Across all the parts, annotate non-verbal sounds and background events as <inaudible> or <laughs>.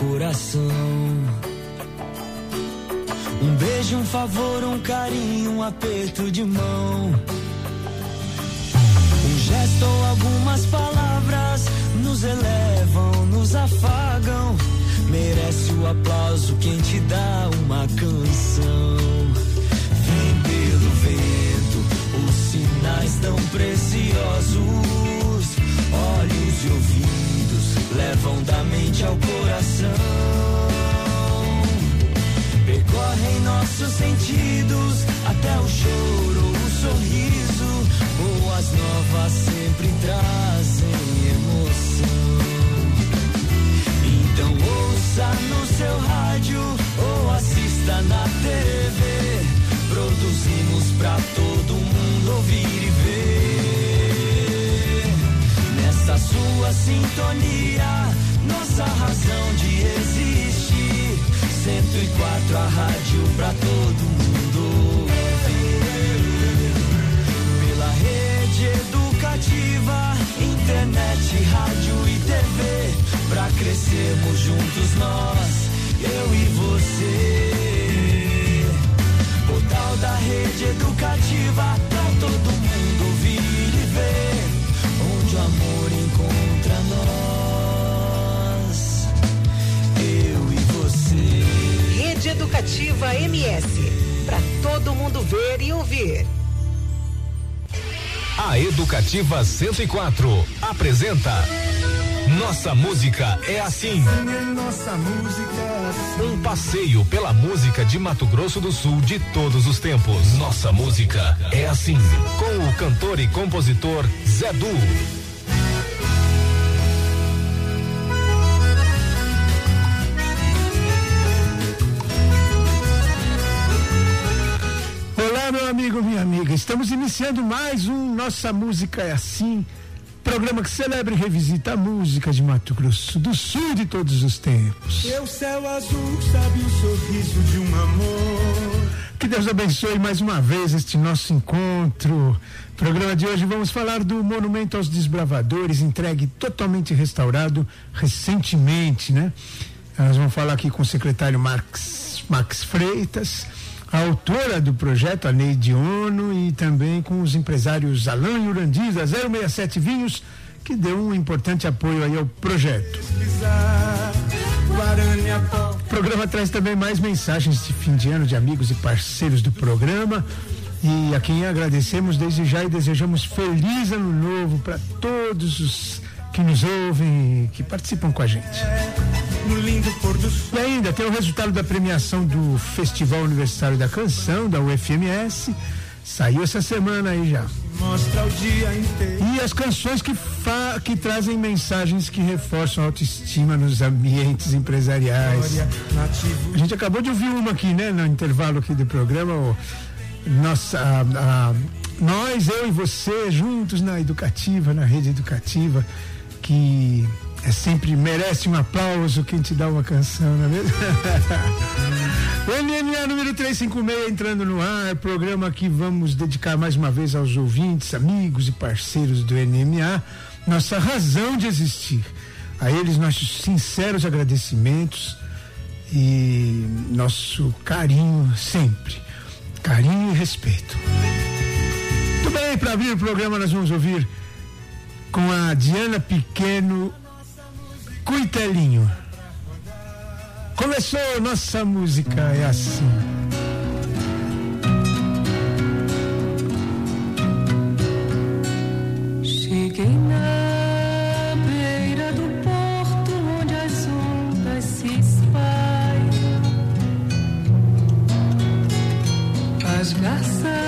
coração. Um beijo, um favor, um carinho, um aperto de mão. Um gesto ou algumas palavras nos elevam, nos afagam. Merece o aplauso quem te dá uma canção. Vem pelo vento, os sinais tão preciosos. Olhos e ouvidos levam da mente ao coração percorrem nossos sentidos até o choro, o sorriso. Boas novas sempre trazem emoção. Então ouça no seu rádio ou assista na TV. Produzimos pra todo mundo ouvir e ver. Nessa sua sintonia, nossa razão de existir 104 a rádio pra todo mundo. Pela rede educativa, internet, rádio e TV. Pra crescermos juntos nós, eu e você. Portal da rede educativa, pra todo mundo Rede Educativa MS. Para todo mundo ver e ouvir. A Educativa 104 apresenta Nossa Música é assim. Nossa música é assim. Um passeio pela música de Mato Grosso do Sul de todos os tempos. Nossa música é assim. Com o cantor e compositor Zé Du. Amigo, minha amiga. Estamos iniciando mais um Nossa Música é Assim. Programa que celebra e revisita a música de Mato Grosso do Sul de todos os tempos. Seu céu azul sabe o sorriso de um amor. Que Deus abençoe mais uma vez este nosso encontro. Programa de hoje vamos falar do Monumento aos Desbravadores, entregue totalmente restaurado recentemente, né? Nós vamos falar aqui com o secretário Max, Max Freitas, a autora do projeto, a Neide Ono, e também com os empresários Alain e Urandiz, da 067 Vinhos, que deu um importante apoio aí ao projeto. O programa traz também mais mensagens de fim de ano de amigos e parceiros do programa. E a quem agradecemos desde já e desejamos feliz ano novo para todos os que nos ouvem e que participam com a gente. No lindo pôr do sol. E ainda tem o resultado da premiação do Festival Universitário da Canção, da UFMS. Saiu essa semana aí já. Mostra o dia inteiro. E as canções que, fa- que trazem mensagens que reforçam a autoestima nos ambientes empresariais. A gente acabou de ouvir uma aqui, né, no intervalo aqui do programa. nossa, nós, eu e você, juntos na educativa, na rede educativa, que é sempre merece um aplauso quem te dá uma canção, não é mesmo? <laughs> o NMA número 356 entrando no ar, programa que vamos dedicar mais uma vez aos ouvintes, amigos e parceiros do NMA, nossa razão de existir. A eles nossos sinceros agradecimentos e nosso carinho sempre. Carinho e respeito. Muito bem, para abrir o programa nós vamos ouvir com a Diana Pequeno Cuitelinho. Começou nossa música, é assim. Cheguei na beira do porto onde as ondas se espalham. As garças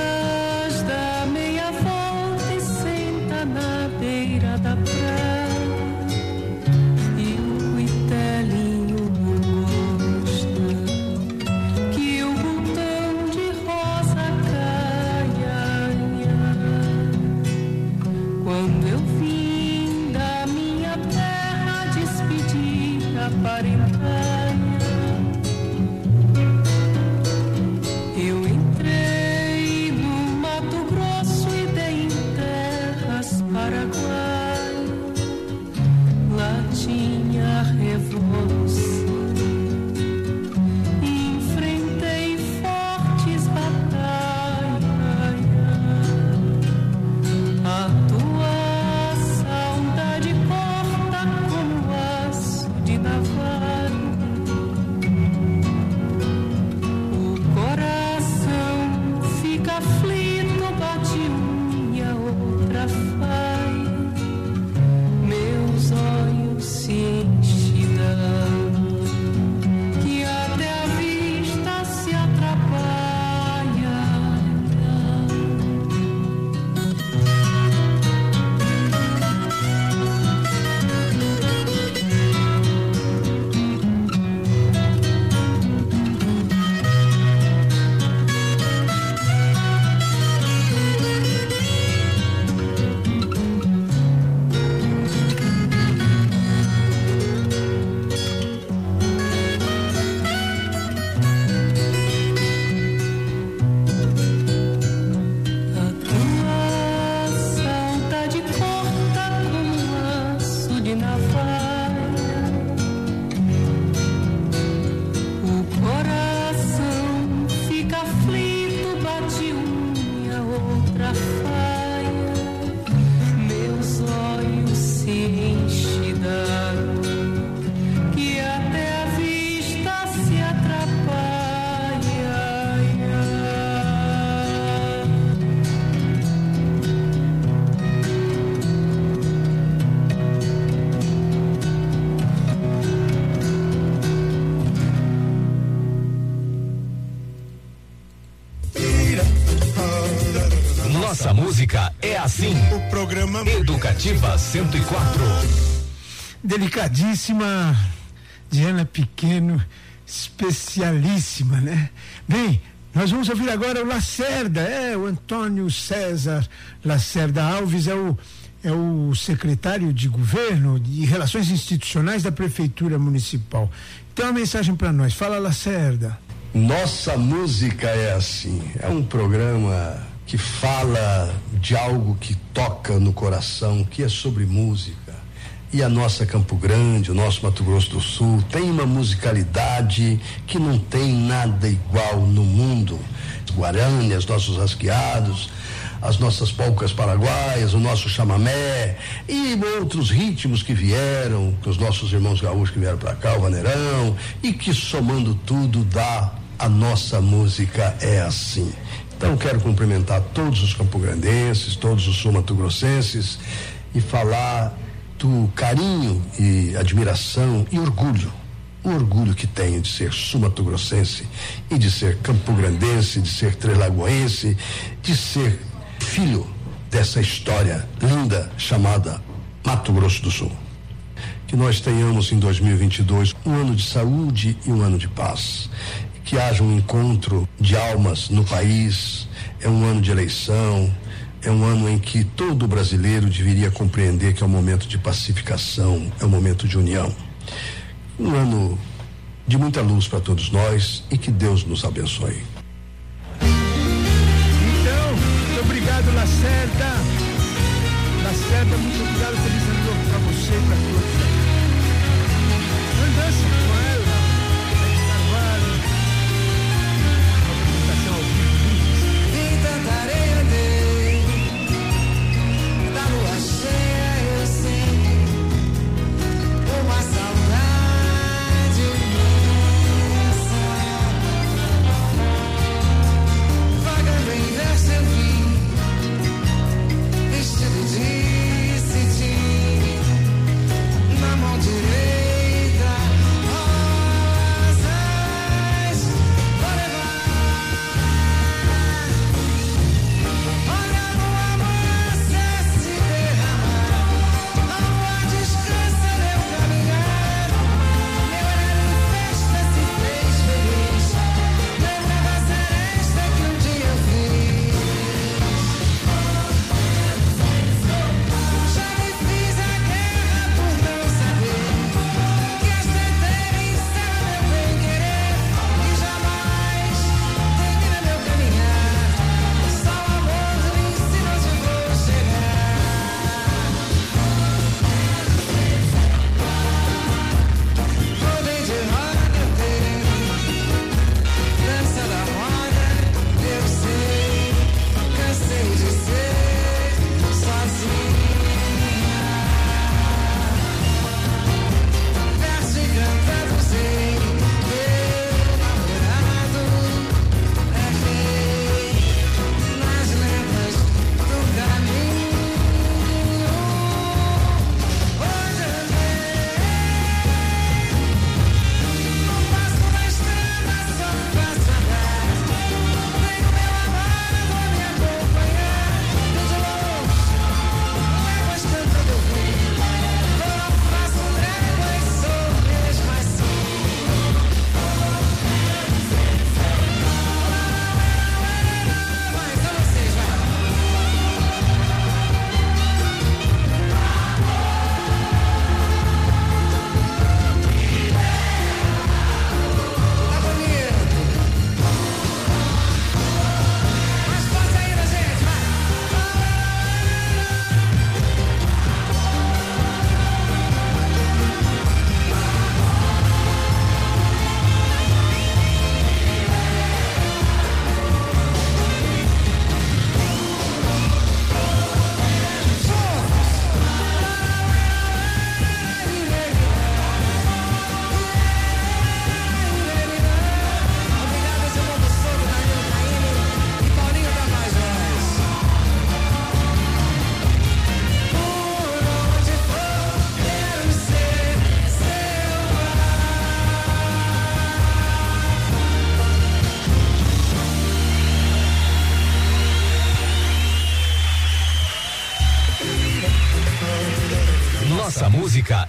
Educativa 104. Delicadíssima Diana Pequeno, especialíssima, né? Bem, nós vamos ouvir agora o Lacerda, é o Antônio César Lacerda Alves, é o, é o secretário de governo de relações institucionais da Prefeitura Municipal. Tem uma mensagem para nós. Fala, Lacerda. Nossa música é assim, é um programa que fala de algo que toca no coração, que é sobre música. E a nossa Campo Grande, o nosso Mato Grosso do Sul, tem uma musicalidade que não tem nada igual no mundo. Guarani, os nossos rasqueados, as nossas polcas paraguaias, o nosso chamamé e outros ritmos que vieram, que os nossos irmãos gaúchos que vieram para cá, o vaneirão, e que somando tudo dá a nossa música é assim. Então quero cumprimentar todos os campograndenses, todos os sul-mato-grossenses e falar do carinho e admiração e orgulho, o orgulho que tenho de ser sumatogrossense e de ser campograndense, de ser trelagoense, de ser filho dessa história linda chamada Mato Grosso do Sul. Que nós tenhamos em 2022 um ano de saúde e um ano de paz. Que haja um encontro de almas no país. É um ano de eleição, é um ano em que todo brasileiro deveria compreender que é um momento de pacificação, é um momento de união. Um ano de muita luz para todos nós e que Deus nos abençoe. Então, muito obrigado, Lacerda. Lacerda, muito obrigado. Feliz ano novo para você e para todos. Andança com ela,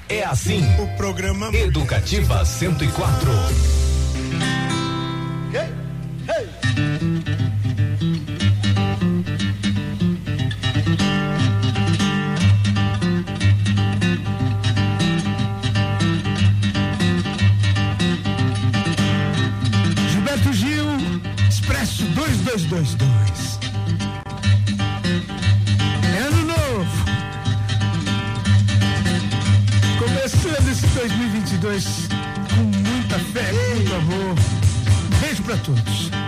é assim. O programa Educativa 104. para todos.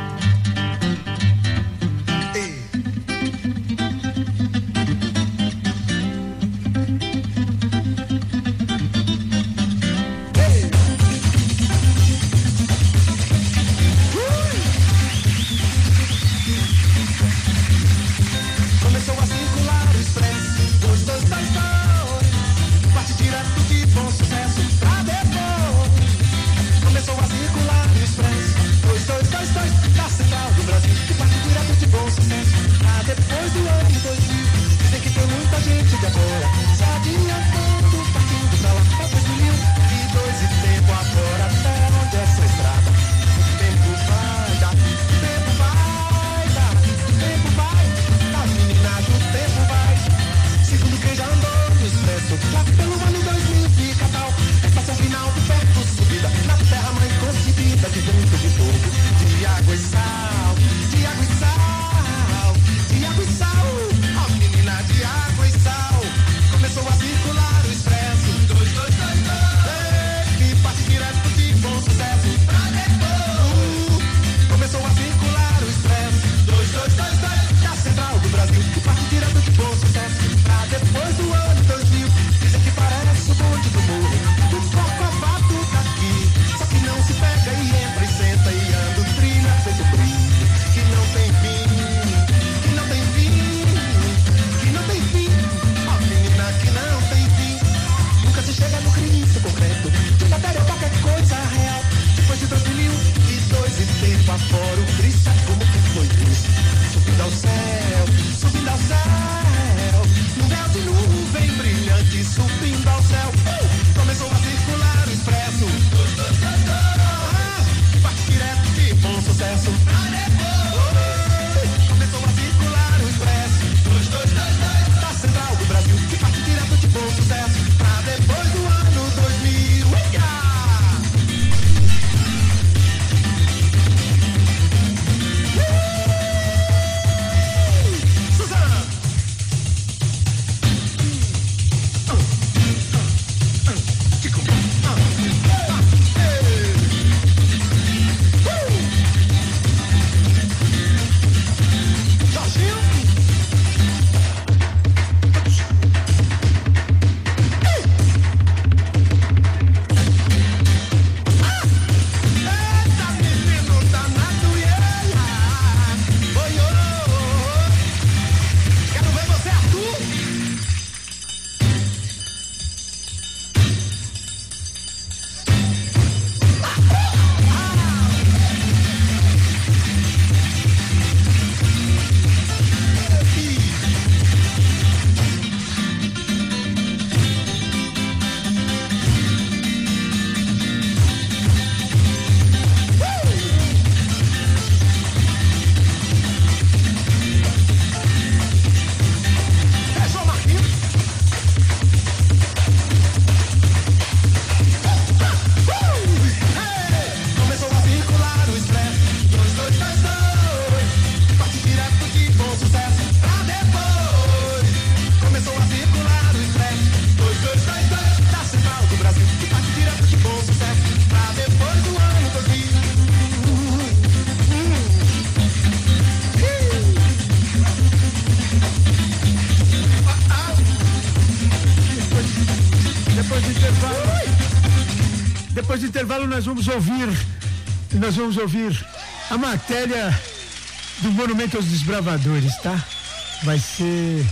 principal do Brasil, que parte participou de bom sucesso. Ah, depois do ano 2000, dizem que tem muita gente de agora se. Vapor fora o Cristo Depois do intervalo nós vamos ouvir, nós vamos ouvir a matéria do Monumento aos Desbravadores, tá? Vai ser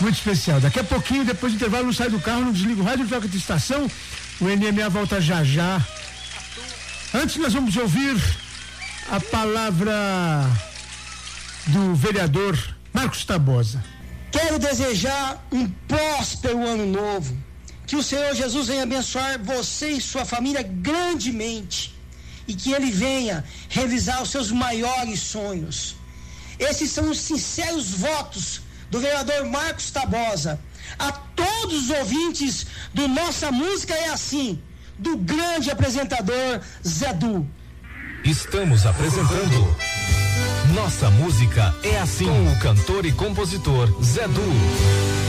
muito especial. Daqui a pouquinho, depois do intervalo, não sai do carro, não desliga o rádio, troca de estação. O NMA volta já já. Antes nós vamos ouvir a palavra do vereador Marcos Tabosa. Quero desejar um próspero ano novo que o Senhor Jesus venha abençoar você e sua família grandemente. E que Ele venha realizar os seus maiores sonhos. Esses são os sinceros votos do vereador Marcos Tabosa. A todos os ouvintes do Nossa Música é Assim, do grande apresentador Zé Du. Estamos apresentando Nossa Música é Assim, com o cantor e compositor Zé Du.